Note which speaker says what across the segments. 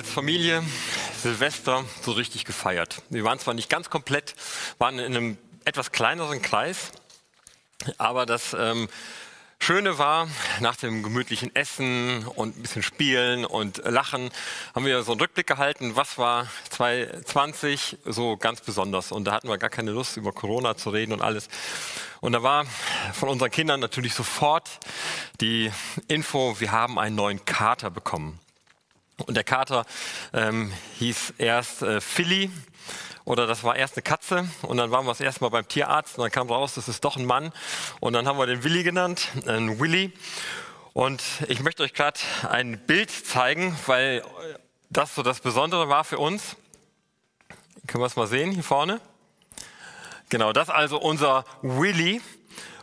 Speaker 1: Als Familie Silvester so richtig gefeiert. Wir waren zwar nicht ganz komplett, waren in einem etwas kleineren Kreis, aber das ähm, Schöne war, nach dem gemütlichen Essen und ein bisschen Spielen und Lachen, haben wir so einen Rückblick gehalten, was war 2020 so ganz besonders. Und da hatten wir gar keine Lust, über Corona zu reden und alles. Und da war von unseren Kindern natürlich sofort die Info, wir haben einen neuen Kater bekommen. Und der Kater ähm, hieß erst äh, Philly oder das war erst eine Katze und dann waren wir das erste Mal beim Tierarzt und dann kam raus, das ist doch ein Mann und dann haben wir den Willi genannt, äh, Willy. Und ich möchte euch gerade ein Bild zeigen, weil das so das Besondere war für uns. Können wir es mal sehen hier vorne? Genau, das also unser Willy.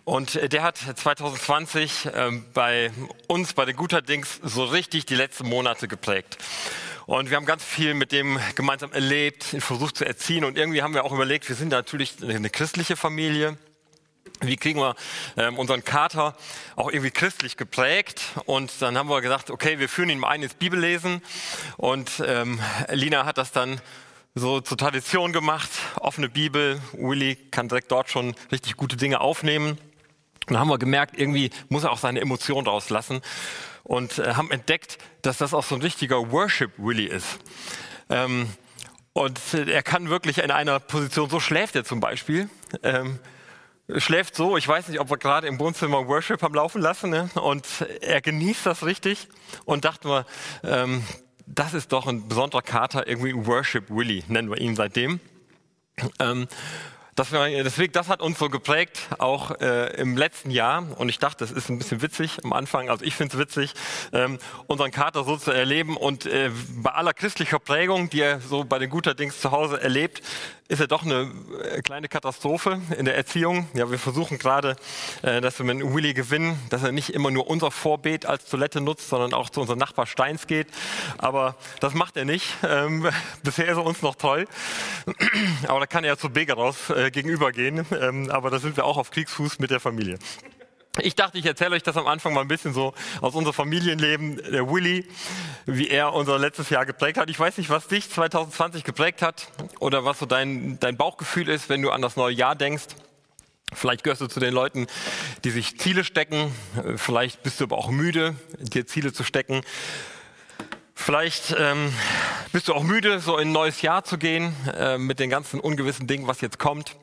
Speaker 1: Und äh, der hat 2020 ähm, bei uns, bei den Guterdings, so richtig die letzten Monate geprägt. Und wir haben ganz viel mit dem gemeinsam erlebt, ihn versucht zu erziehen. Und irgendwie haben wir auch überlegt, wir sind natürlich eine christliche Familie. Wie kriegen wir ähm, unseren Kater auch irgendwie christlich geprägt? Und dann haben wir gesagt, okay, wir führen ihn mal ein ins Bibellesen. Und ähm, Lina hat das dann so zur Tradition gemacht. Offene Bibel. Willy kann direkt dort schon richtig gute Dinge aufnehmen. Und dann haben wir gemerkt, irgendwie muss er auch seine Emotionen rauslassen und äh, haben entdeckt, dass das auch so ein richtiger Worship-Willy ist. Ähm, und äh, er kann wirklich in einer Position, so schläft er zum Beispiel, ähm, schläft so, ich weiß nicht, ob wir gerade im Wohnzimmer Worship haben laufen lassen, ne? und er genießt das richtig und dachten wir, ähm, das ist doch ein besonderer Kater, irgendwie Worship Willy, nennen wir ihn seitdem. Ähm, das, deswegen, das hat uns so geprägt, auch äh, im letzten Jahr. Und ich dachte, das ist ein bisschen witzig am Anfang. Also ich finde es witzig, ähm, unseren Kater so zu erleben. Und äh, bei aller christlicher Prägung, die er so bei den Guterdings zu Hause erlebt, ist er doch eine äh, kleine Katastrophe in der Erziehung. Ja, wir versuchen gerade, äh, dass wir mit Willy gewinnen, dass er nicht immer nur unser Vorbeet als Toilette nutzt, sondern auch zu unserem Nachbar Steins geht. Aber das macht er nicht. Ähm, bisher ist er uns noch toll. Aber da kann er ja zu Bega raus äh, gegenübergehen. Ähm, aber da sind wir auch auf Kriegsfuß mit der Familie. Ich dachte, ich erzähle euch das am Anfang mal ein bisschen so aus unserem Familienleben. Der Willy, wie er unser letztes Jahr geprägt hat. Ich weiß nicht, was dich 2020 geprägt hat oder was so dein, dein Bauchgefühl ist, wenn du an das neue Jahr denkst. Vielleicht gehörst du zu den Leuten, die sich Ziele stecken. Vielleicht bist du aber auch müde, dir Ziele zu stecken. Vielleicht ähm, bist du auch müde, so in ein neues Jahr zu gehen, äh, mit den ganzen ungewissen Dingen, was jetzt kommt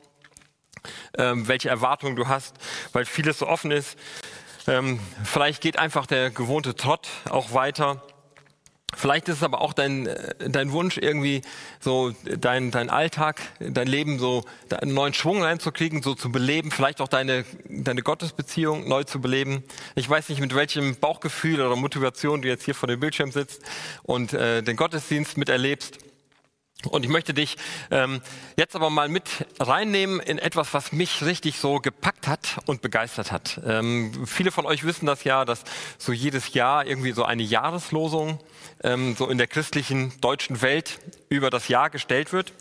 Speaker 1: ähm, welche Erwartungen du hast, weil vieles so offen ist. Ähm, vielleicht geht einfach der gewohnte Trott auch weiter. Vielleicht ist es aber auch dein, äh, dein Wunsch, irgendwie so dein, dein Alltag, dein Leben so einen neuen Schwung reinzukriegen, so zu beleben, vielleicht auch deine, deine Gottesbeziehung neu zu beleben. Ich weiß nicht, mit welchem Bauchgefühl oder Motivation du jetzt hier vor dem Bildschirm sitzt und äh, den Gottesdienst miterlebst. Und ich möchte dich ähm, jetzt aber mal mit reinnehmen in etwas, was mich richtig so gepackt hat und begeistert hat. Ähm, viele von euch wissen das ja, dass so jedes Jahr irgendwie so eine Jahreslosung ähm, so in der christlichen deutschen Welt über das Jahr gestellt wird.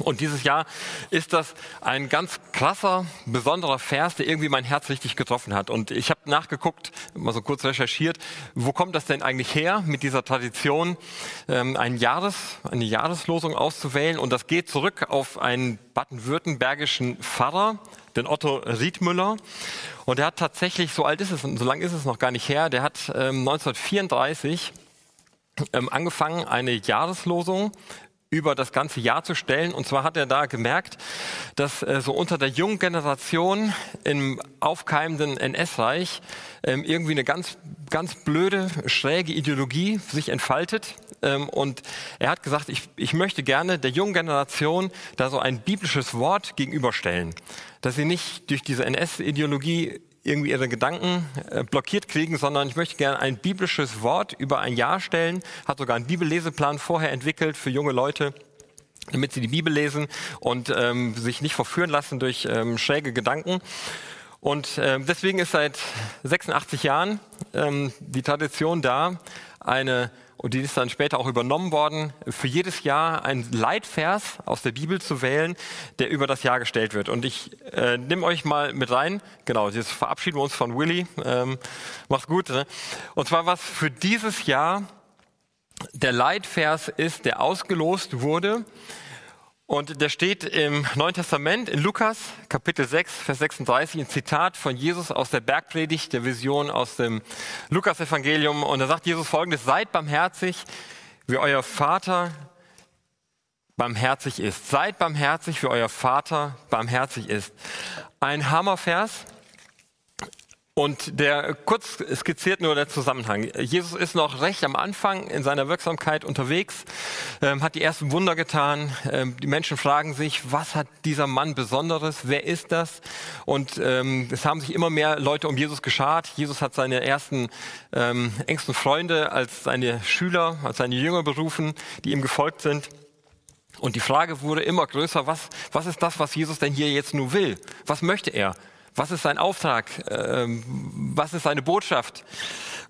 Speaker 1: Und dieses Jahr ist das ein ganz krasser, besonderer Vers, der irgendwie mein Herz richtig getroffen hat. Und ich habe nachgeguckt, mal so kurz recherchiert, wo kommt das denn eigentlich her mit dieser Tradition, ähm, ein Jahres, eine Jahreslosung auszuwählen? Und das geht zurück auf einen baden-württembergischen Pfarrer, den Otto Riedmüller. Und der hat tatsächlich, so alt ist es, so lang ist es noch gar nicht her, der hat ähm, 1934 ähm, angefangen, eine Jahreslosung über das ganze Jahr zu stellen. Und zwar hat er da gemerkt, dass äh, so unter der jungen Generation im aufkeimenden NS-Reich ähm, irgendwie eine ganz, ganz blöde, schräge Ideologie sich entfaltet. Ähm, und er hat gesagt, ich, ich möchte gerne der jungen Generation da so ein biblisches Wort gegenüberstellen, dass sie nicht durch diese NS-Ideologie irgendwie ihre Gedanken äh, blockiert kriegen, sondern ich möchte gerne ein biblisches Wort über ein Jahr stellen, hat sogar einen Bibelleseplan vorher entwickelt für junge Leute damit sie die Bibel lesen und ähm, sich nicht verführen lassen durch ähm, schräge Gedanken. Und äh, deswegen ist seit 86 Jahren ähm, die Tradition da, eine und die ist dann später auch übernommen worden, für jedes Jahr ein Leitvers aus der Bibel zu wählen, der über das Jahr gestellt wird. Und ich äh, nehme euch mal mit rein. Genau, jetzt verabschieden wir uns von Willy. Ähm, macht's gut. Ne? Und zwar was für dieses Jahr der Leitvers ist, der ausgelost wurde. Und der steht im Neuen Testament in Lukas Kapitel 6, Vers 36, ein Zitat von Jesus aus der Bergpredigt, der Vision aus dem Lukas-Evangelium. Und da sagt Jesus folgendes, seid barmherzig, wie euer Vater barmherzig ist. Seid barmherzig, wie euer Vater barmherzig ist. Ein Hammervers. Und der kurz skizziert nur der Zusammenhang. Jesus ist noch recht am Anfang in seiner Wirksamkeit unterwegs, ähm, hat die ersten Wunder getan. Ähm, die Menschen fragen sich, was hat dieser Mann Besonderes? Wer ist das? Und ähm, es haben sich immer mehr Leute um Jesus geschart. Jesus hat seine ersten ähm, engsten Freunde als seine Schüler, als seine Jünger berufen, die ihm gefolgt sind. Und die Frage wurde immer größer, was, was ist das, was Jesus denn hier jetzt nur will? Was möchte er? Was ist sein Auftrag? Ähm, was ist seine Botschaft?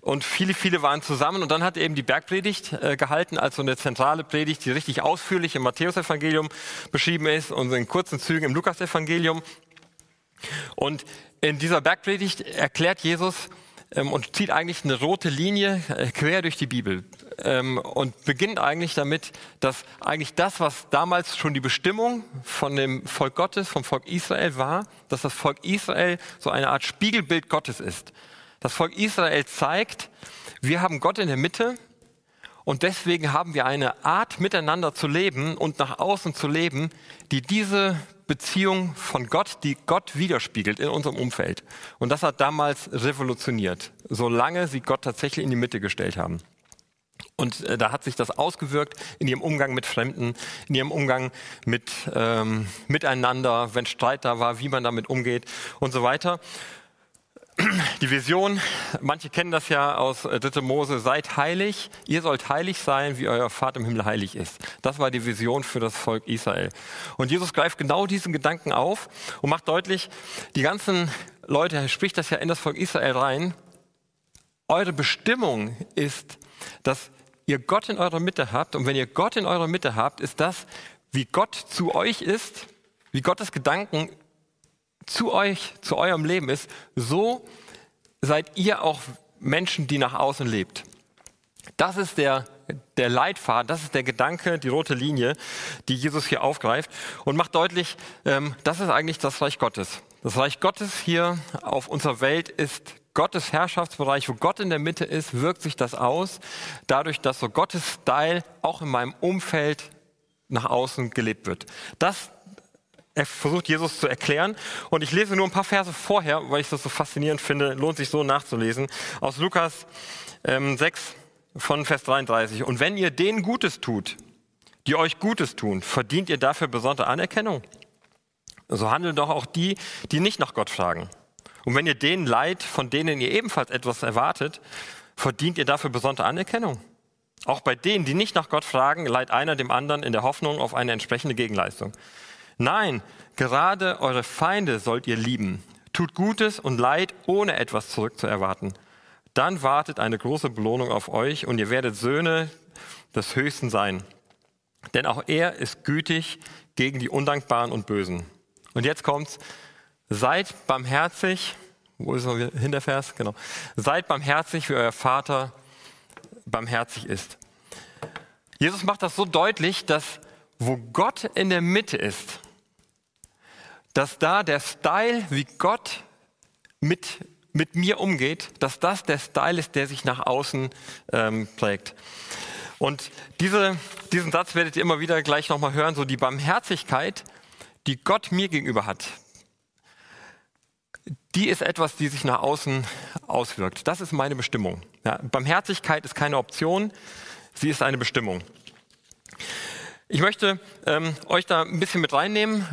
Speaker 1: Und viele, viele waren zusammen und dann hat er eben die Bergpredigt äh, gehalten als so eine zentrale Predigt, die richtig ausführlich im Matthäusevangelium beschrieben ist und in kurzen Zügen im Lukasevangelium. Und in dieser Bergpredigt erklärt Jesus ähm, und zieht eigentlich eine rote Linie äh, quer durch die Bibel ähm, und beginnt eigentlich damit, dass eigentlich das, was damals schon die Bestimmung von dem Volk Gottes, vom Volk Israel war, dass das Volk Israel so eine Art Spiegelbild Gottes ist. Das Volk Israel zeigt, wir haben Gott in der Mitte und deswegen haben wir eine Art miteinander zu leben und nach außen zu leben, die diese Beziehung von Gott, die Gott widerspiegelt in unserem Umfeld. Und das hat damals revolutioniert, solange sie Gott tatsächlich in die Mitte gestellt haben. Und äh, da hat sich das ausgewirkt in ihrem Umgang mit Fremden, in ihrem Umgang mit ähm, miteinander, wenn Streit da war, wie man damit umgeht und so weiter. Die Vision, manche kennen das ja aus 3. Äh, Mose, seid heilig, ihr sollt heilig sein, wie euer Vater im Himmel heilig ist. Das war die Vision für das Volk Israel. Und Jesus greift genau diesen Gedanken auf und macht deutlich, die ganzen Leute, er spricht das ja in das Volk Israel rein, eure Bestimmung ist, dass ihr Gott in eurer Mitte habt. Und wenn ihr Gott in eurer Mitte habt, ist das, wie Gott zu euch ist, wie Gottes Gedanken zu euch, zu eurem Leben ist, so seid ihr auch Menschen, die nach außen lebt. Das ist der, der Leitfaden, das ist der Gedanke, die rote Linie, die Jesus hier aufgreift und macht deutlich, ähm, das ist eigentlich das Reich Gottes. Das Reich Gottes hier auf unserer Welt ist Gottes Herrschaftsbereich, wo Gott in der Mitte ist, wirkt sich das aus, dadurch, dass so Gottes Style auch in meinem Umfeld nach außen gelebt wird. Das versucht Jesus zu erklären. Und ich lese nur ein paar Verse vorher, weil ich das so faszinierend finde, lohnt sich so nachzulesen, aus Lukas ähm, 6 von Vers 33. Und wenn ihr denen Gutes tut, die euch Gutes tun, verdient ihr dafür besondere Anerkennung. So handeln doch auch die, die nicht nach Gott fragen. Und wenn ihr denen leid, von denen ihr ebenfalls etwas erwartet, verdient ihr dafür besondere Anerkennung. Auch bei denen, die nicht nach Gott fragen, leiht einer dem anderen in der Hoffnung auf eine entsprechende Gegenleistung. Nein, gerade eure Feinde sollt ihr lieben. Tut Gutes und Leid, ohne etwas zurückzuerwarten. Dann wartet eine große Belohnung auf euch und ihr werdet Söhne des Höchsten sein. Denn auch er ist gütig gegen die Undankbaren und Bösen. Und jetzt kommt's. Seid barmherzig. Wo ist noch Hintervers? Genau. Seid barmherzig, wie euer Vater barmherzig ist. Jesus macht das so deutlich, dass wo Gott in der Mitte ist, dass da der Style, wie Gott mit, mit mir umgeht, dass das der Style ist, der sich nach außen ähm, prägt. Und diese, diesen Satz werdet ihr immer wieder gleich nochmal hören, so die Barmherzigkeit, die Gott mir gegenüber hat, die ist etwas, die sich nach außen auswirkt. Das ist meine Bestimmung. Ja, Barmherzigkeit ist keine Option, sie ist eine Bestimmung. Ich möchte ähm, euch da ein bisschen mit reinnehmen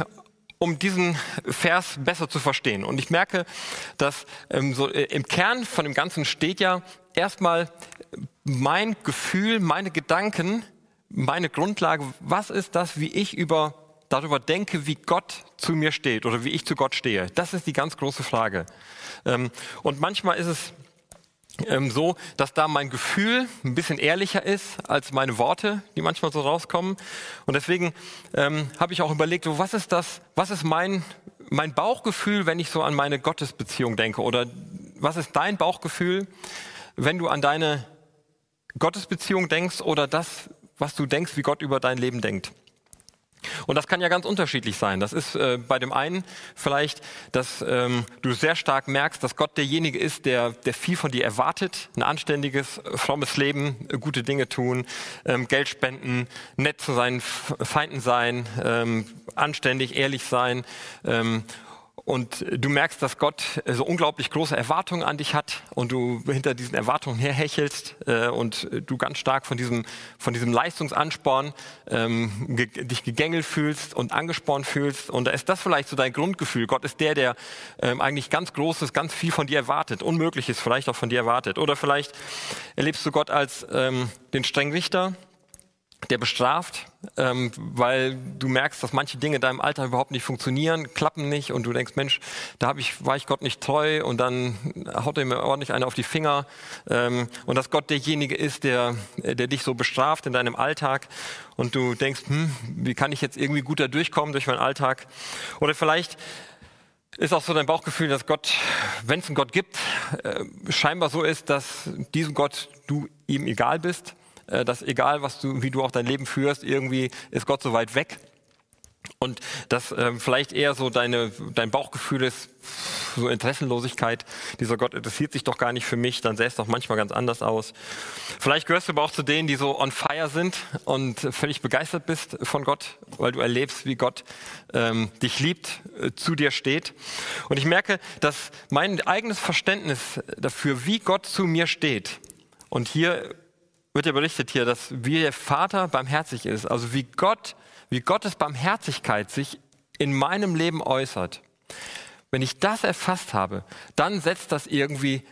Speaker 1: um diesen Vers besser zu verstehen. Und ich merke, dass ähm, so äh, im Kern von dem Ganzen steht ja erstmal mein Gefühl, meine Gedanken, meine Grundlage. Was ist das, wie ich über darüber denke, wie Gott zu mir steht oder wie ich zu Gott stehe? Das ist die ganz große Frage. Ähm, und manchmal ist es ähm, so, dass da mein Gefühl ein bisschen ehrlicher ist als meine Worte, die manchmal so rauskommen. Und deswegen ähm, habe ich auch überlegt, was ist das, was ist mein, mein Bauchgefühl, wenn ich so an meine Gottesbeziehung denke? Oder was ist dein Bauchgefühl, wenn du an deine Gottesbeziehung denkst oder das, was du denkst, wie Gott über dein Leben denkt? Und das kann ja ganz unterschiedlich sein. Das ist äh, bei dem einen vielleicht, dass ähm, du sehr stark merkst, dass Gott derjenige ist, der, der viel von dir erwartet. Ein anständiges, frommes Leben, äh, gute Dinge tun, ähm, Geld spenden, nett zu seinen Feinden sein, ähm, anständig, ehrlich sein ähm, und du merkst, dass Gott so unglaublich große Erwartungen an dich hat und du hinter diesen Erwartungen herhechelst äh, und du ganz stark von diesem, von diesem Leistungsansporn ähm, ge dich gegängelt fühlst und angespornt fühlst. Und da ist das vielleicht so dein Grundgefühl. Gott ist der, der ähm, eigentlich ganz Großes, ganz viel von dir erwartet, Unmögliches vielleicht auch von dir erwartet. Oder vielleicht erlebst du Gott als ähm, den Strengrichter, der bestraft, ähm, weil du merkst, dass manche Dinge in deinem Alltag überhaupt nicht funktionieren, klappen nicht und du denkst, Mensch, da hab ich, war ich Gott nicht treu und dann haut er mir ordentlich eine auf die Finger ähm, und dass Gott derjenige ist, der, der dich so bestraft in deinem Alltag und du denkst, hm, wie kann ich jetzt irgendwie gut da durchkommen durch meinen Alltag? Oder vielleicht ist auch so dein Bauchgefühl, dass Gott, wenn es einen Gott gibt, äh, scheinbar so ist, dass diesem Gott du ihm egal bist dass egal, was du, wie du auch dein Leben führst, irgendwie ist Gott so weit weg. Und dass ähm, vielleicht eher so deine, dein Bauchgefühl ist, so Interessenlosigkeit, dieser Gott interessiert sich doch gar nicht für mich, dann sähe es doch manchmal ganz anders aus. Vielleicht gehörst du aber auch zu denen, die so on fire sind und völlig begeistert bist von Gott, weil du erlebst, wie Gott ähm, dich liebt, äh, zu dir steht. Und ich merke, dass mein eigenes Verständnis dafür, wie Gott zu mir steht, und hier wird ja berichtet hier, dass wie der Vater barmherzig ist, also wie Gott, wie Gottes Barmherzigkeit sich in meinem Leben äußert. Wenn ich das erfasst habe, dann setzt das irgendwie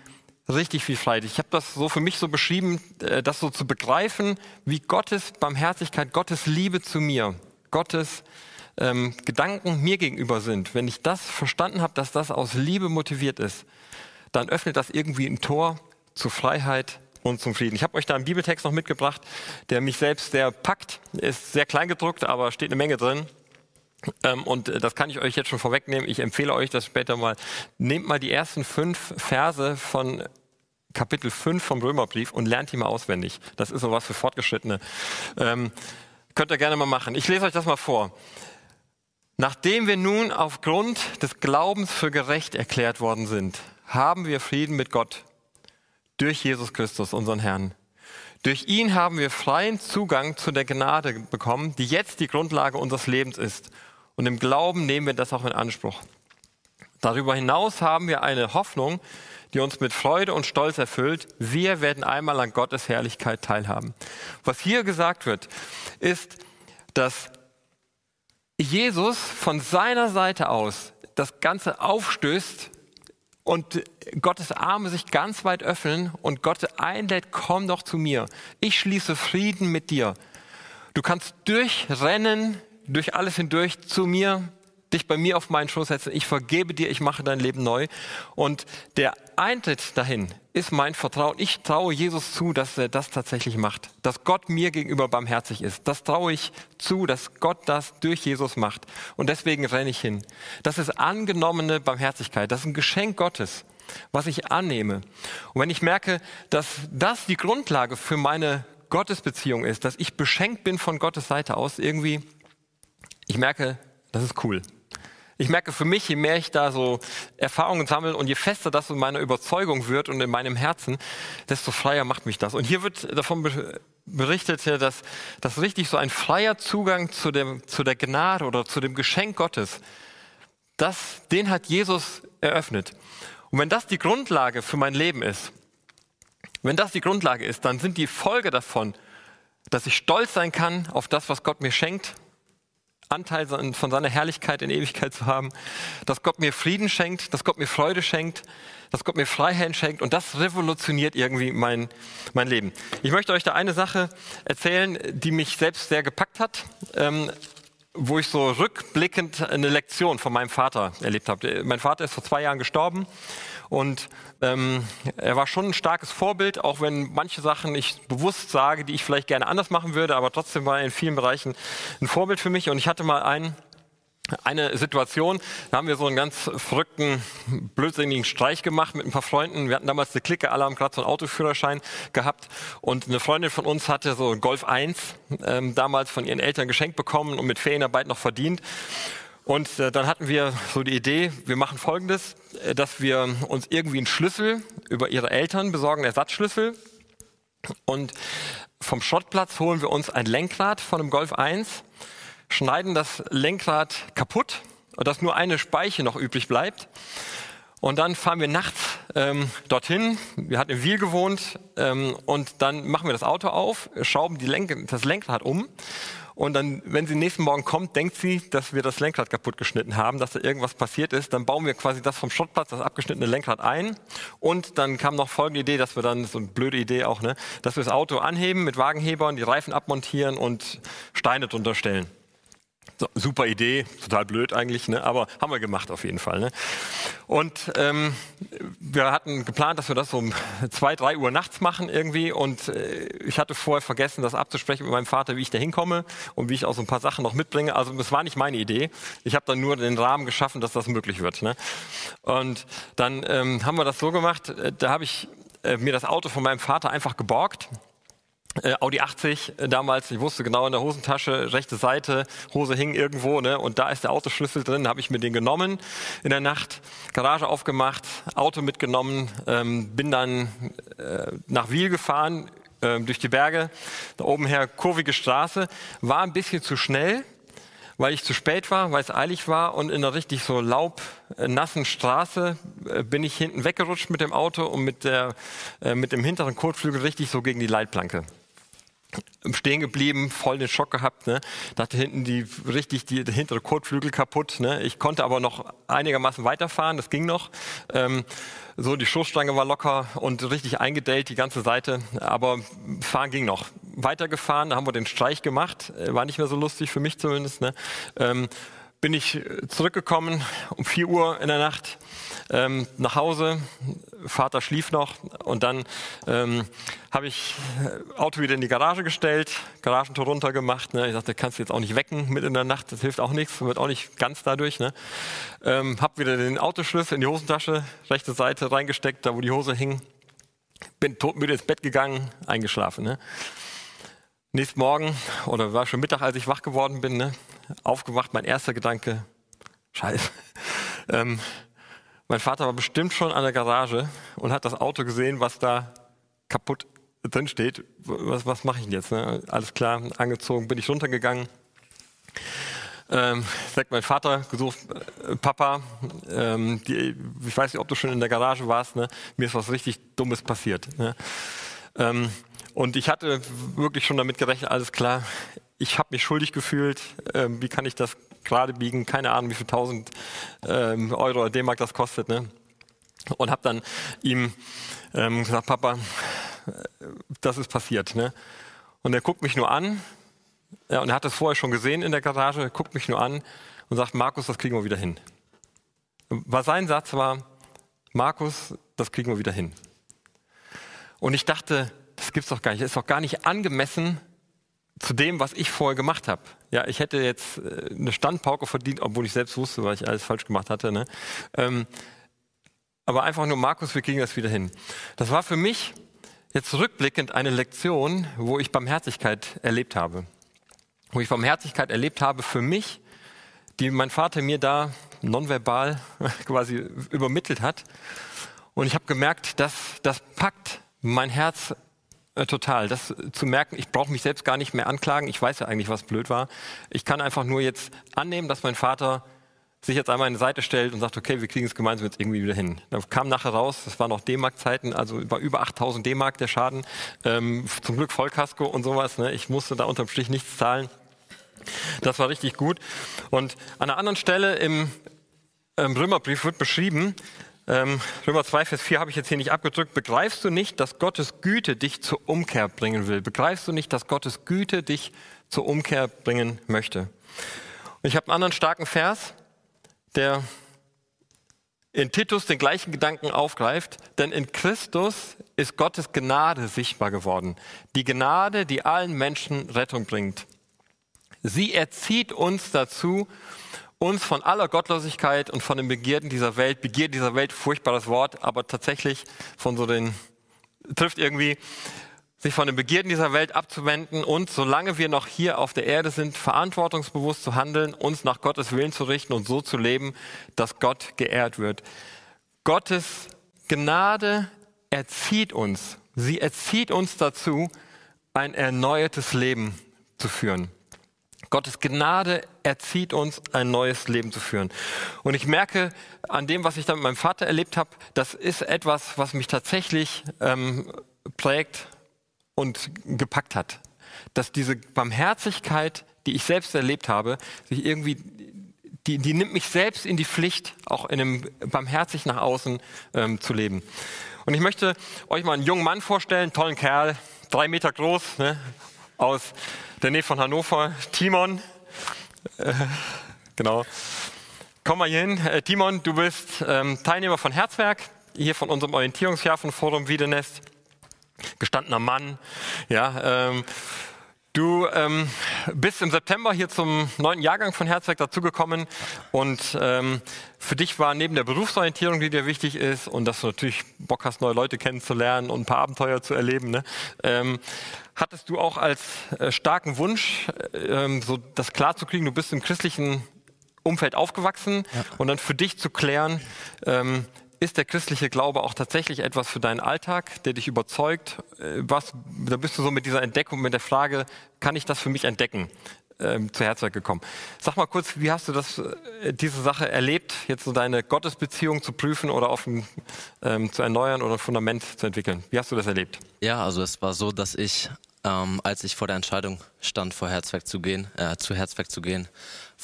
Speaker 1: richtig viel frei. Ich habe das so für mich so beschrieben, äh, das so zu begreifen, wie Gottes Barmherzigkeit, Gottes Liebe zu mir, Gottes ähm, Gedanken mir gegenüber sind. Wenn ich das verstanden habe, dass das aus Liebe motiviert ist, dann öffnet das irgendwie ein Tor zur Freiheit, und zum Frieden. Ich habe euch da einen Bibeltext noch mitgebracht, der mich selbst sehr packt. Ist sehr klein gedruckt, aber steht eine Menge drin. Ähm, und äh, das kann ich euch jetzt schon vorwegnehmen. Ich empfehle euch das später mal. Nehmt mal die ersten fünf Verse von Kapitel 5 vom Römerbrief und lernt die mal auswendig. Das ist sowas für Fortgeschrittene. Ähm, könnt ihr gerne mal machen. Ich lese euch das mal vor. Nachdem wir nun aufgrund des Glaubens für gerecht erklärt worden sind, haben wir Frieden mit Gott durch Jesus Christus, unseren Herrn. Durch ihn haben wir freien Zugang zu der Gnade bekommen, die jetzt die Grundlage unseres Lebens ist. Und im Glauben nehmen wir das auch in Anspruch. Darüber hinaus haben wir eine Hoffnung, die uns mit Freude und Stolz erfüllt. Wir werden einmal an Gottes Herrlichkeit teilhaben. Was hier gesagt wird, ist, dass Jesus von seiner Seite aus das Ganze aufstößt und Gottes Arme sich ganz weit öffnen und Gott einlädt, komm doch zu mir. Ich schließe Frieden mit dir. Du kannst durchrennen, durch alles hindurch zu mir, dich bei mir auf meinen Schoß setzen. Ich vergebe dir, ich mache dein Leben neu. Und der Eintritt dahin ist mein Vertrauen. Ich traue Jesus zu, dass er das tatsächlich macht. Dass Gott mir gegenüber barmherzig ist. Das traue ich zu, dass Gott das durch Jesus macht. Und deswegen renne ich hin. Das ist angenommene Barmherzigkeit. Das ist ein Geschenk Gottes, was ich annehme. Und wenn ich merke, dass das die Grundlage für meine Gottesbeziehung ist, dass ich beschenkt bin von Gottes Seite aus, irgendwie, ich merke, das ist cool. Ich merke für mich, je mehr ich da so Erfahrungen sammle und je fester das in meiner Überzeugung wird und in meinem Herzen, desto freier macht mich das. Und hier wird davon berichtet, dass das richtig so ein freier Zugang zu, dem, zu der Gnade oder zu dem Geschenk Gottes, das, den hat Jesus eröffnet. Und wenn das die Grundlage für mein Leben ist, wenn das die Grundlage ist, dann sind die Folge davon, dass ich stolz sein kann auf das, was Gott mir schenkt, Anteil von seiner Herrlichkeit in Ewigkeit zu haben, dass Gott mir Frieden schenkt, dass Gott mir Freude schenkt, dass Gott mir Freiheit schenkt und das revolutioniert irgendwie mein, mein Leben. Ich möchte euch da eine Sache erzählen, die mich selbst sehr gepackt hat. Ähm, wo ich so rückblickend eine Lektion von meinem Vater erlebt habe. Mein Vater ist vor zwei Jahren gestorben und ähm, er war schon ein starkes Vorbild, auch wenn manche Sachen ich bewusst sage, die ich vielleicht gerne anders machen würde, aber trotzdem war er in vielen Bereichen ein Vorbild für mich. Und ich hatte mal einen eine Situation, da haben wir so einen ganz verrückten, blödsinnigen Streich gemacht mit ein paar Freunden. Wir hatten damals eine Clique, alle haben gerade so einen Autoführerschein gehabt und eine Freundin von uns hatte so einen Golf 1 ähm, damals von ihren Eltern geschenkt bekommen und mit Ferienarbeit noch verdient. Und äh, dann hatten wir so die Idee, wir machen Folgendes, äh, dass wir uns irgendwie einen Schlüssel über ihre Eltern besorgen, Ersatzschlüssel. Und vom Schrottplatz holen wir uns ein Lenkrad von einem Golf 1 schneiden das Lenkrad kaputt, dass nur eine Speiche noch übrig bleibt. Und dann fahren wir nachts ähm, dorthin. Wir hatten in Wiel gewohnt ähm, und dann machen wir das Auto auf, schrauben Lenk das Lenkrad um. Und dann, wenn sie nächsten Morgen kommt, denkt sie, dass wir das Lenkrad kaputt geschnitten haben, dass da irgendwas passiert ist. Dann bauen wir quasi das vom Schrottplatz, das abgeschnittene Lenkrad ein. Und dann kam noch folgende Idee, dass wir dann, so eine blöde Idee auch, ne, dass wir das Auto anheben mit Wagenhebern, die Reifen abmontieren und Steine drunter stellen. So, super Idee, total blöd eigentlich, ne? aber haben wir gemacht auf jeden Fall. Ne? Und ähm, wir hatten geplant, dass wir das um zwei, drei Uhr nachts machen irgendwie. Und äh, ich hatte vorher vergessen, das abzusprechen mit meinem Vater, wie ich da hinkomme und wie ich auch so ein paar Sachen noch mitbringe. Also das war nicht meine Idee. Ich habe dann nur den Rahmen geschaffen, dass das möglich wird. Ne? Und dann ähm, haben wir das so gemacht, äh, da habe ich äh, mir das Auto von meinem Vater einfach geborgt Audi 80 äh, damals, ich wusste genau in der Hosentasche, rechte Seite, Hose hing irgendwo, ne, und da ist der Autoschlüssel drin, habe ich mir den genommen in der Nacht, Garage aufgemacht, Auto mitgenommen, ähm, bin dann äh, nach Wiel gefahren, äh, durch die Berge, da oben her kurvige Straße, war ein bisschen zu schnell, weil ich zu spät war, weil es eilig war und in einer richtig so laubnassen Straße äh, bin ich hinten weggerutscht mit dem Auto und mit, der, äh, mit dem hinteren Kotflügel richtig so gegen die Leitplanke stehen geblieben, voll den Schock gehabt. Ne? Dachte hinten die richtig die, der hintere Kotflügel kaputt. Ne? Ich konnte aber noch einigermaßen weiterfahren, das ging noch. Ähm, so die Stoßstange war locker und richtig eingedellt die ganze Seite, aber fahren ging noch. Weitergefahren, da haben wir den Streich gemacht, äh, war nicht mehr so lustig für mich zumindest. Ne? Ähm, bin ich zurückgekommen um 4 Uhr in der Nacht ähm, nach Hause. Vater schlief noch und dann ähm, habe ich äh, Auto wieder in die Garage gestellt, Garagentor runter gemacht. Ne? Ich dachte, kannst du jetzt auch nicht wecken mit in der Nacht, das hilft auch nichts, wird auch nicht ganz dadurch. Ne? Ähm, habe wieder den Autoschlüssel in die Hosentasche, rechte Seite reingesteckt, da wo die Hose hing. Bin todmüde ins Bett gegangen, eingeschlafen. Ne? Nächsten Morgen, oder war schon Mittag, als ich wach geworden bin, ne? aufgewacht, mein erster Gedanke, scheiße. Ähm, mein Vater war bestimmt schon an der Garage und hat das Auto gesehen, was da kaputt drin steht. Was, was mache ich denn jetzt? Ne? Alles klar, angezogen, bin ich runtergegangen. Ähm, sagt mein Vater, gesucht, äh, Papa, ähm, die, ich weiß nicht, ob du schon in der Garage warst, ne? mir ist was richtig Dummes passiert. Ne? Ähm, und ich hatte wirklich schon damit gerechnet, alles klar, ich habe mich schuldig gefühlt, ähm, wie kann ich das gerade biegen, keine Ahnung, wie viel tausend ähm, Euro oder D-Mark das kostet. Ne? Und habe dann ihm ähm, gesagt, Papa, das ist passiert. Ne? Und er guckt mich nur an, ja, und er hat das vorher schon gesehen in der Garage, guckt mich nur an und sagt, Markus, das kriegen wir wieder hin. Was sein Satz war, Markus, das kriegen wir wieder hin. Und ich dachte, das gibt's doch gar nicht, das ist doch gar nicht angemessen, zu dem, was ich vorher gemacht habe. Ja, ich hätte jetzt äh, eine Standpauke verdient, obwohl ich selbst wusste, was ich alles falsch gemacht hatte. Ne? Ähm, aber einfach nur, Markus, wir kriegen das wieder hin. Das war für mich jetzt rückblickend eine Lektion, wo ich Barmherzigkeit erlebt habe. Wo ich Barmherzigkeit erlebt habe für mich, die mein Vater mir da nonverbal quasi übermittelt hat. Und ich habe gemerkt, dass das packt mein Herz äh, total. Das zu merken, ich brauche mich selbst gar nicht mehr anklagen. Ich weiß ja eigentlich, was blöd war. Ich kann einfach nur jetzt annehmen, dass mein Vater sich jetzt einmal die Seite stellt und sagt, okay, wir kriegen es gemeinsam jetzt irgendwie wieder hin. Da kam nachher raus, das waren noch D-Mark-Zeiten, also war über 8000 D-Mark der Schaden. Ähm, zum Glück Vollkasko und sowas. Ne? Ich musste da unterm Strich nichts zahlen. Das war richtig gut. Und an einer anderen Stelle im, im Römerbrief wird beschrieben, ähm, Römer 2, Vers 4 habe ich jetzt hier nicht abgedrückt. Begreifst du nicht, dass Gottes Güte dich zur Umkehr bringen will? Begreifst du nicht, dass Gottes Güte dich zur Umkehr bringen möchte? Und ich habe einen anderen starken Vers, der in Titus den gleichen Gedanken aufgreift, denn in Christus ist Gottes Gnade sichtbar geworden. Die Gnade, die allen Menschen Rettung bringt. Sie erzieht uns dazu, uns von aller Gottlosigkeit und von den Begierden dieser Welt, Begierden dieser Welt, furchtbares Wort, aber tatsächlich von so den, trifft irgendwie, sich von den Begierden dieser Welt abzuwenden und solange wir noch hier auf der Erde sind, verantwortungsbewusst zu handeln, uns nach Gottes Willen zu richten und so zu leben, dass Gott geehrt wird. Gottes Gnade erzieht uns, sie erzieht uns dazu, ein erneuertes Leben zu führen. Gottes Gnade erzieht uns, ein neues Leben zu führen. Und ich merke an dem, was ich da mit meinem Vater erlebt habe, das ist etwas, was mich tatsächlich ähm, prägt und gepackt hat. Dass diese Barmherzigkeit, die ich selbst erlebt habe, sich irgendwie, die, die nimmt mich selbst in die Pflicht, auch in einem barmherzig nach außen ähm, zu leben. Und ich möchte euch mal einen jungen Mann vorstellen, tollen Kerl, drei Meter groß, ne, aus der Nähe von Hannover, Timon. Äh, genau. Komm mal hier hin. Äh, Timon, du bist ähm, Teilnehmer von Herzwerk, hier von unserem Orientierungsjahr von Forum Wiedenest. Gestandener Mann. Ja, ähm, Du ähm, bist im September hier zum neunten Jahrgang von Herzwerk dazugekommen und ähm, für dich war neben der Berufsorientierung, die dir wichtig ist und dass du natürlich Bock hast, neue Leute kennenzulernen und ein paar Abenteuer zu erleben, ne, ähm, hattest du auch als äh, starken Wunsch, äh, so das klarzukriegen, du bist im christlichen Umfeld aufgewachsen ja. und dann für dich zu klären, ähm, ist der christliche Glaube auch tatsächlich etwas für deinen Alltag, der dich überzeugt? Äh, was, da bist du so mit dieser Entdeckung, mit der Frage, kann ich das für mich entdecken? Ähm, zu Herzog gekommen. Sag mal kurz, wie hast du das, äh, diese Sache erlebt, jetzt so deine Gottesbeziehung zu prüfen oder auf ein, ähm, zu erneuern oder ein Fundament zu entwickeln? Wie hast du das erlebt?
Speaker 2: Ja, also es war so, dass ich, ähm, als ich vor der Entscheidung stand, vor Herzwerk zu gehen, äh, zu Herzwerk zu gehen,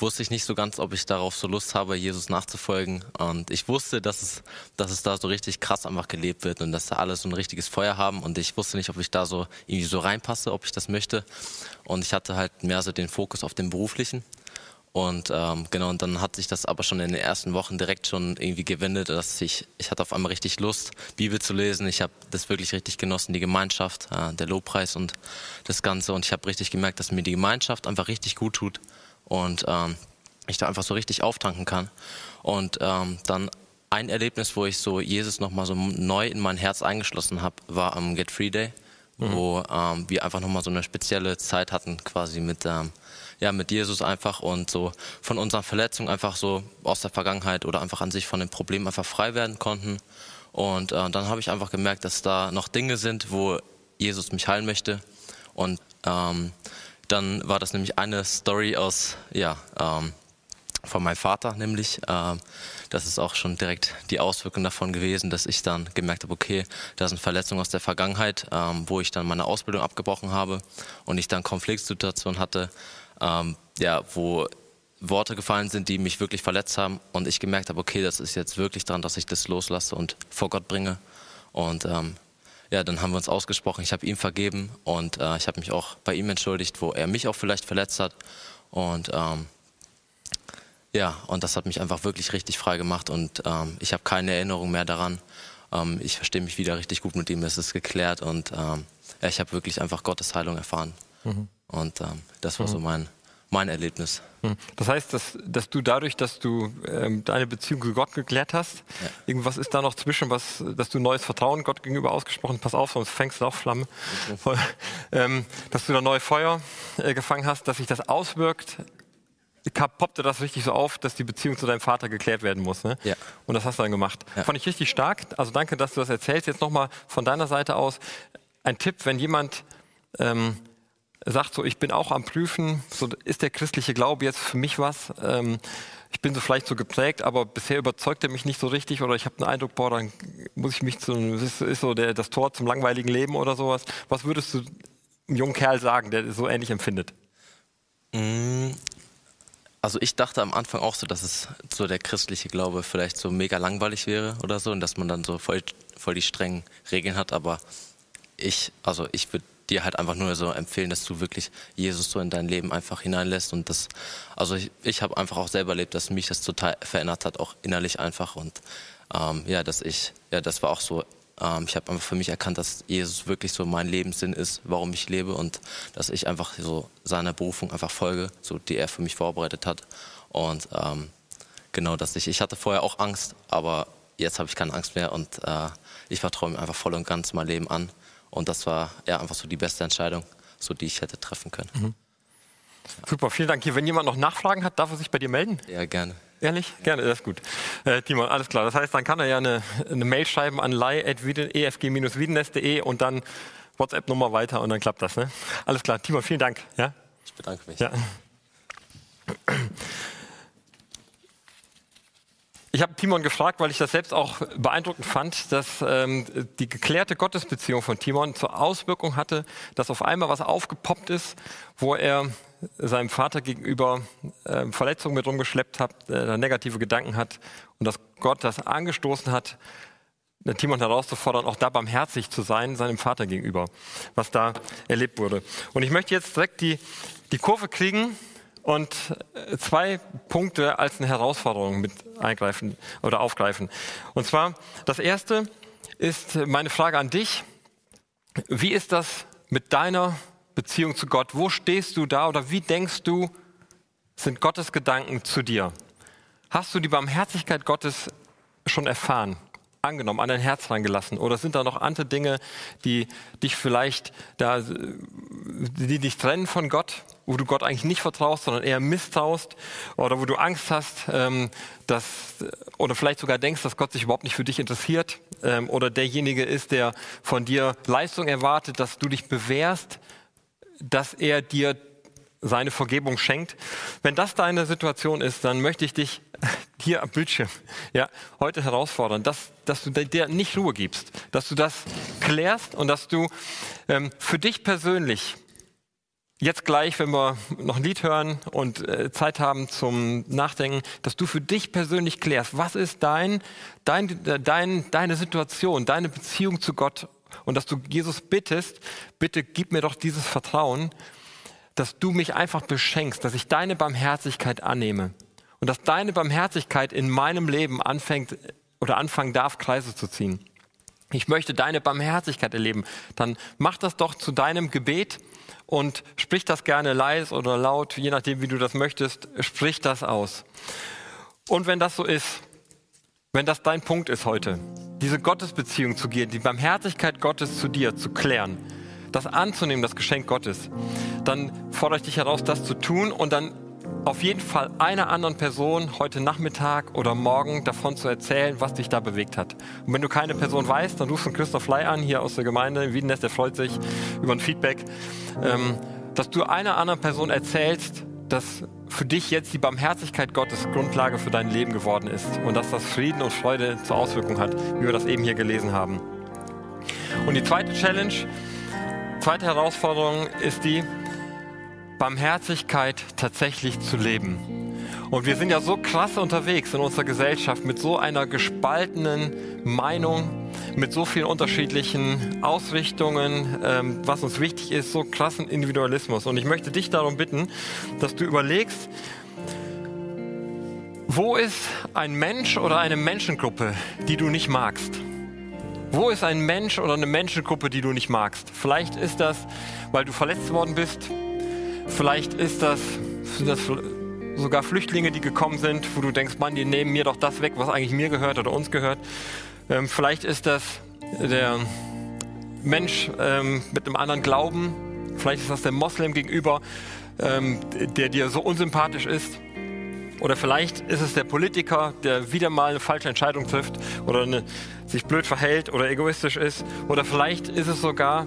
Speaker 2: wusste ich nicht so ganz, ob ich darauf so Lust habe, Jesus nachzufolgen. Und ich wusste, dass es, dass es da so richtig krass einfach gelebt wird und dass da alle so ein richtiges Feuer haben. Und ich wusste nicht, ob ich da so irgendwie so reinpasse, ob ich das möchte. Und ich hatte halt mehr so den Fokus auf dem Beruflichen. Und ähm, genau, und dann hat sich das aber schon in den ersten Wochen direkt schon irgendwie gewendet, dass ich, ich hatte auf einmal richtig Lust, Bibel zu lesen. Ich habe das wirklich richtig genossen, die Gemeinschaft, äh, der Lobpreis und das Ganze. Und ich habe richtig gemerkt, dass mir die Gemeinschaft einfach richtig gut tut und ähm, ich da einfach so richtig auftanken kann. Und ähm, dann ein Erlebnis, wo ich so Jesus nochmal so neu in mein Herz eingeschlossen habe, war am Get Free Day, mhm. wo ähm, wir einfach nochmal so eine spezielle Zeit hatten, quasi mit, ähm, ja, mit Jesus einfach und so von unseren Verletzungen einfach so aus der Vergangenheit oder einfach an sich von den Problemen einfach frei werden konnten. Und äh, dann habe ich einfach gemerkt, dass da noch Dinge sind, wo Jesus mich heilen möchte. Und ähm, dann war das nämlich eine Story aus, ja, ähm, von meinem Vater nämlich. Ähm, das ist auch schon direkt die Auswirkung davon gewesen, dass ich dann gemerkt habe, okay, da sind Verletzungen aus der Vergangenheit, ähm, wo ich dann meine Ausbildung abgebrochen habe und ich dann Konfliktsituationen hatte, ähm, ja, wo Worte gefallen sind, die mich wirklich verletzt haben und ich gemerkt habe, okay, das ist jetzt wirklich dran, dass ich das loslasse und vor Gott bringe. Und ähm, ja, dann haben wir uns ausgesprochen. Ich habe ihm vergeben und äh, ich habe mich auch bei ihm entschuldigt, wo er mich auch vielleicht verletzt hat. Und ähm, ja, und das hat mich einfach wirklich richtig frei gemacht und ähm, ich habe keine Erinnerung mehr daran. Ähm, ich verstehe mich wieder richtig gut mit ihm, es ist geklärt und ähm, ja, ich habe wirklich einfach Gottes Heilung erfahren. Mhm. Und ähm, das war mhm. so mein, mein Erlebnis.
Speaker 1: Hm. Das heißt, dass, dass du dadurch, dass du ähm, deine Beziehung zu Gott geklärt hast, ja. irgendwas ist da noch zwischen, was, dass du neues Vertrauen Gott gegenüber ausgesprochen hast, pass auf, sonst fängst du auf Flamme, okay. ähm, dass du da neue Feuer äh, gefangen hast, dass sich das auswirkt, poppte das richtig so auf, dass die Beziehung zu deinem Vater geklärt werden muss. Ne? Ja. Und das hast du dann gemacht. Ja. Fand ich richtig stark. Also danke, dass du das erzählst. Jetzt nochmal von deiner Seite aus ein Tipp, wenn jemand ähm, sagt so, ich bin auch am Prüfen, so ist der christliche Glaube jetzt für mich was? Ähm, ich bin so vielleicht so geprägt, aber bisher überzeugt er mich nicht so richtig oder ich habe den Eindruck, boah, dann muss ich mich zu, ist, ist so der, das Tor zum langweiligen Leben oder sowas. Was würdest du einem jungen Kerl sagen, der so ähnlich empfindet?
Speaker 2: Mm, also ich dachte am Anfang auch so, dass es so der christliche Glaube vielleicht so mega langweilig wäre oder so und dass man dann so voll, voll die strengen Regeln hat, aber ich, also ich würde dir halt einfach nur so empfehlen, dass du wirklich Jesus so in dein Leben einfach hineinlässt und das, also ich, ich habe einfach auch selber erlebt, dass mich das total verändert hat, auch innerlich einfach und ähm, ja, dass ich, ja, das war auch so ähm, ich habe einfach für mich erkannt, dass Jesus wirklich so mein Lebenssinn ist, warum ich lebe und dass ich einfach so seiner Berufung einfach folge, so die er für mich vorbereitet hat. Und ähm, genau, dass ich, ich hatte vorher auch Angst, aber jetzt habe ich keine Angst mehr und äh, ich vertraue mir einfach voll und ganz mein Leben an. Und das war ja einfach so die beste Entscheidung, so die ich hätte treffen können. Mhm.
Speaker 1: Super, vielen Dank. Hier, wenn jemand noch Nachfragen hat, darf er sich bei dir melden?
Speaker 2: Ja, gerne.
Speaker 1: Ehrlich? Gerne, das ist gut. Äh, Timon, alles klar. Das heißt, dann kann er ja eine, eine Mail schreiben an lei.efg-wiedenest.de und dann WhatsApp-Nummer weiter und dann klappt das. Ne? Alles klar. Timon, vielen Dank. Ja?
Speaker 2: Ich bedanke mich.
Speaker 1: Ja. Ich habe Timon gefragt, weil ich das selbst auch beeindruckend fand, dass ähm, die geklärte Gottesbeziehung von Timon zur Auswirkung hatte, dass auf einmal was aufgepoppt ist, wo er seinem Vater gegenüber äh, Verletzungen mit rumgeschleppt hat, äh, negative Gedanken hat und dass Gott das angestoßen hat, Timon herauszufordern, auch da barmherzig zu sein, seinem Vater gegenüber, was da erlebt wurde. Und ich möchte jetzt direkt die, die Kurve kriegen und äh, zwei Punkte als eine Herausforderung mit eingreifen oder aufgreifen. Und zwar, das erste ist meine Frage an dich. Wie ist das mit deiner Beziehung zu Gott? Wo stehst du da oder wie denkst du, sind Gottes Gedanken zu dir? Hast du die Barmherzigkeit Gottes schon erfahren? angenommen, an dein Herz reingelassen? Oder sind da noch andere Dinge, die dich vielleicht da, die dich trennen von Gott, wo du Gott eigentlich nicht vertraust, sondern eher misstraust? Oder wo du Angst hast, ähm, dass, oder vielleicht sogar denkst, dass Gott sich überhaupt nicht für dich interessiert? Ähm, oder derjenige ist, der von dir Leistung erwartet, dass du dich bewährst, dass er dir seine Vergebung schenkt. Wenn das deine Situation ist, dann möchte ich dich hier am Bildschirm ja, heute herausfordern, dass, dass du dir nicht Ruhe gibst, dass du das klärst und dass du ähm, für dich persönlich jetzt gleich, wenn wir noch ein Lied hören und äh, Zeit haben zum Nachdenken, dass du für dich persönlich klärst, was ist dein, dein, dein, deine Situation, deine Beziehung zu Gott und dass du Jesus bittest, bitte gib mir doch dieses Vertrauen, dass du mich einfach beschenkst, dass ich deine Barmherzigkeit annehme und dass deine Barmherzigkeit in meinem Leben anfängt oder anfangen darf, Kreise zu ziehen. Ich möchte deine Barmherzigkeit erleben. Dann mach das doch zu deinem Gebet und sprich das gerne leise oder laut, je nachdem, wie du das möchtest, sprich das aus. Und wenn das so ist, wenn das dein Punkt ist heute, diese Gottesbeziehung zu gehen, die Barmherzigkeit Gottes zu dir zu klären, das anzunehmen, das Geschenk Gottes, dann fordere ich dich heraus, das zu tun und dann auf jeden Fall einer anderen Person heute Nachmittag oder morgen davon zu erzählen, was dich da bewegt hat. Und wenn du keine Person weißt, dann rufst du Christoph Ley an, hier aus der Gemeinde Wiedenest, der freut sich über ein Feedback, ähm, dass du einer anderen Person erzählst, dass für dich jetzt die Barmherzigkeit Gottes Grundlage für dein Leben geworden ist und dass das Frieden und Freude zur Auswirkung hat, wie wir das eben hier gelesen haben. Und die zweite Challenge, zweite Herausforderung ist die, Barmherzigkeit tatsächlich zu leben. Und wir sind ja so krass unterwegs in unserer Gesellschaft mit so einer gespaltenen Meinung, mit so vielen unterschiedlichen Ausrichtungen, ähm, was uns wichtig ist, so krassen Individualismus. Und ich möchte dich darum bitten, dass du überlegst, wo ist ein Mensch oder eine Menschengruppe, die du nicht magst? Wo ist ein Mensch oder eine Menschengruppe, die du nicht magst? Vielleicht ist das, weil du verletzt worden bist, Vielleicht ist das, sind das sogar Flüchtlinge, die gekommen sind, wo du denkst, Mann, die nehmen mir doch das weg, was eigentlich mir gehört oder uns gehört. Ähm, vielleicht ist das der Mensch ähm, mit einem anderen Glauben. Vielleicht ist das der Moslem gegenüber, ähm, der dir so unsympathisch ist. Oder vielleicht ist es der Politiker, der wieder mal eine falsche Entscheidung trifft oder eine, sich blöd verhält oder egoistisch ist. Oder vielleicht ist es sogar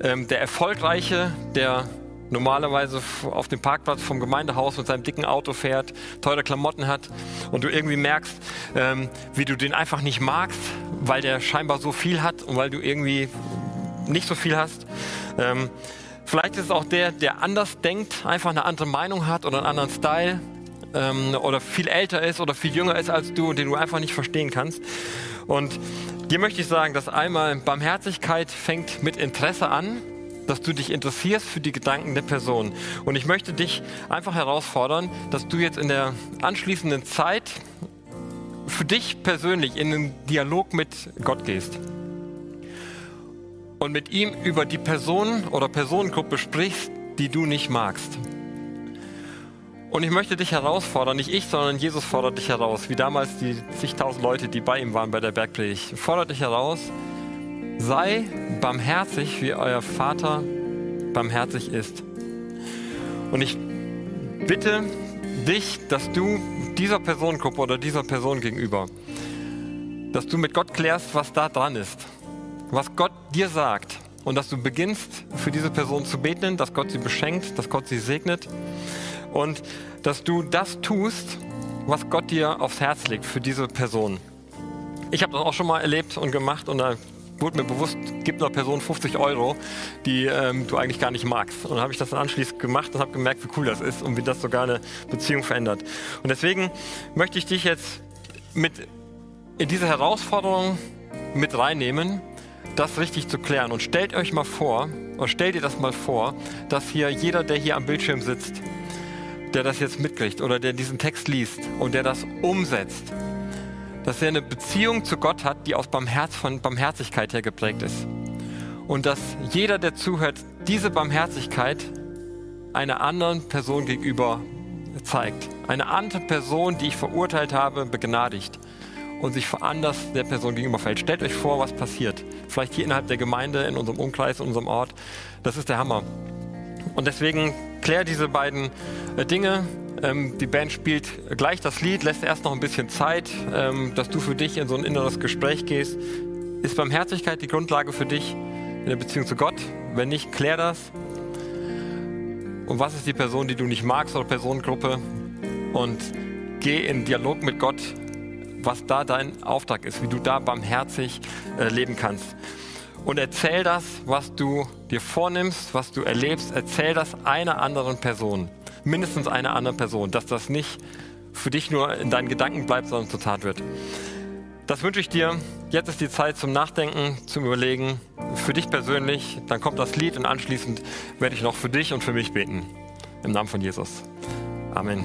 Speaker 1: ähm, der Erfolgreiche, der normalerweise auf dem Parkplatz vom Gemeindehaus mit seinem dicken Auto fährt, teure Klamotten hat und du irgendwie merkst, ähm, wie du den einfach nicht magst, weil der scheinbar so viel hat und weil du irgendwie nicht so viel hast. Ähm, Vielleicht ist es auch der, der anders denkt, einfach eine andere Meinung hat oder einen anderen Style ähm, oder viel älter ist oder viel jünger ist als du, den du einfach nicht verstehen kannst. Und dir möchte ich sagen, dass einmal Barmherzigkeit fängt mit Interesse an, dass du dich interessierst für die Gedanken der Person. Und ich möchte dich einfach herausfordern, dass du jetzt in der anschließenden Zeit für dich persönlich in einen Dialog mit Gott gehst und mit ihm über die Person oder Personengruppe sprichst, die du nicht magst. Und ich möchte dich herausfordern, nicht ich, sondern Jesus fordert dich heraus, wie damals die zigtausend Leute, die bei ihm waren bei der Bergpredigt. Fordert dich heraus, sei barmherzig, wie euer Vater barmherzig ist. Und ich bitte dich, dass du dieser Personengruppe oder dieser Person gegenüber, dass du mit Gott klärst, was da dran ist, was Gott dir sagt und dass du beginnst für diese Person zu beten, dass Gott sie beschenkt, dass Gott sie segnet und dass du das tust, was Gott dir aufs Herz legt für diese Person. Ich habe das auch schon mal erlebt und gemacht und da wurde mir bewusst, gib einer Person 50 Euro, die ähm, du eigentlich gar nicht magst. Und dann habe ich das dann anschließend gemacht und habe gemerkt, wie cool das ist und wie das sogar eine Beziehung verändert. Und deswegen möchte ich dich jetzt mit in diese Herausforderung mit reinnehmen, das richtig zu klären. Und stellt euch mal vor, oder stellt dir das mal vor, dass hier jeder, der hier am Bildschirm sitzt, der das jetzt mitkriegt oder der diesen Text liest und der das umsetzt, dass er eine Beziehung zu Gott hat, die aus Barmherz, von Barmherzigkeit her geprägt ist. Und dass jeder, der zuhört, diese Barmherzigkeit einer anderen Person gegenüber zeigt. Eine andere Person, die ich verurteilt habe, begnadigt und sich anders der Person gegenüber fällt. Stellt euch vor, was passiert. Vielleicht hier innerhalb der Gemeinde, in unserem Umkreis, in unserem Ort. Das ist der Hammer. Und deswegen klär diese beiden äh, Dinge. Ähm, die Band spielt gleich das Lied, lässt erst noch ein bisschen Zeit, ähm, dass du für dich in so ein inneres Gespräch gehst. Ist Barmherzigkeit die Grundlage für dich in der Beziehung zu Gott? Wenn nicht, klär das. Und was ist die Person, die du nicht magst oder Personengruppe? Und geh in Dialog mit Gott, was da dein Auftrag ist, wie du da barmherzig äh, leben kannst. Und erzähl das, was du dir vornimmst, was du erlebst, erzähl das einer anderen Person. Mindestens einer anderen Person, dass das nicht für dich nur in deinen Gedanken bleibt, sondern zur Tat wird. Das wünsche ich dir. Jetzt ist die Zeit zum Nachdenken, zum Überlegen. Für dich persönlich. Dann kommt das Lied und anschließend werde ich noch für dich und für mich beten. Im Namen von Jesus. Amen.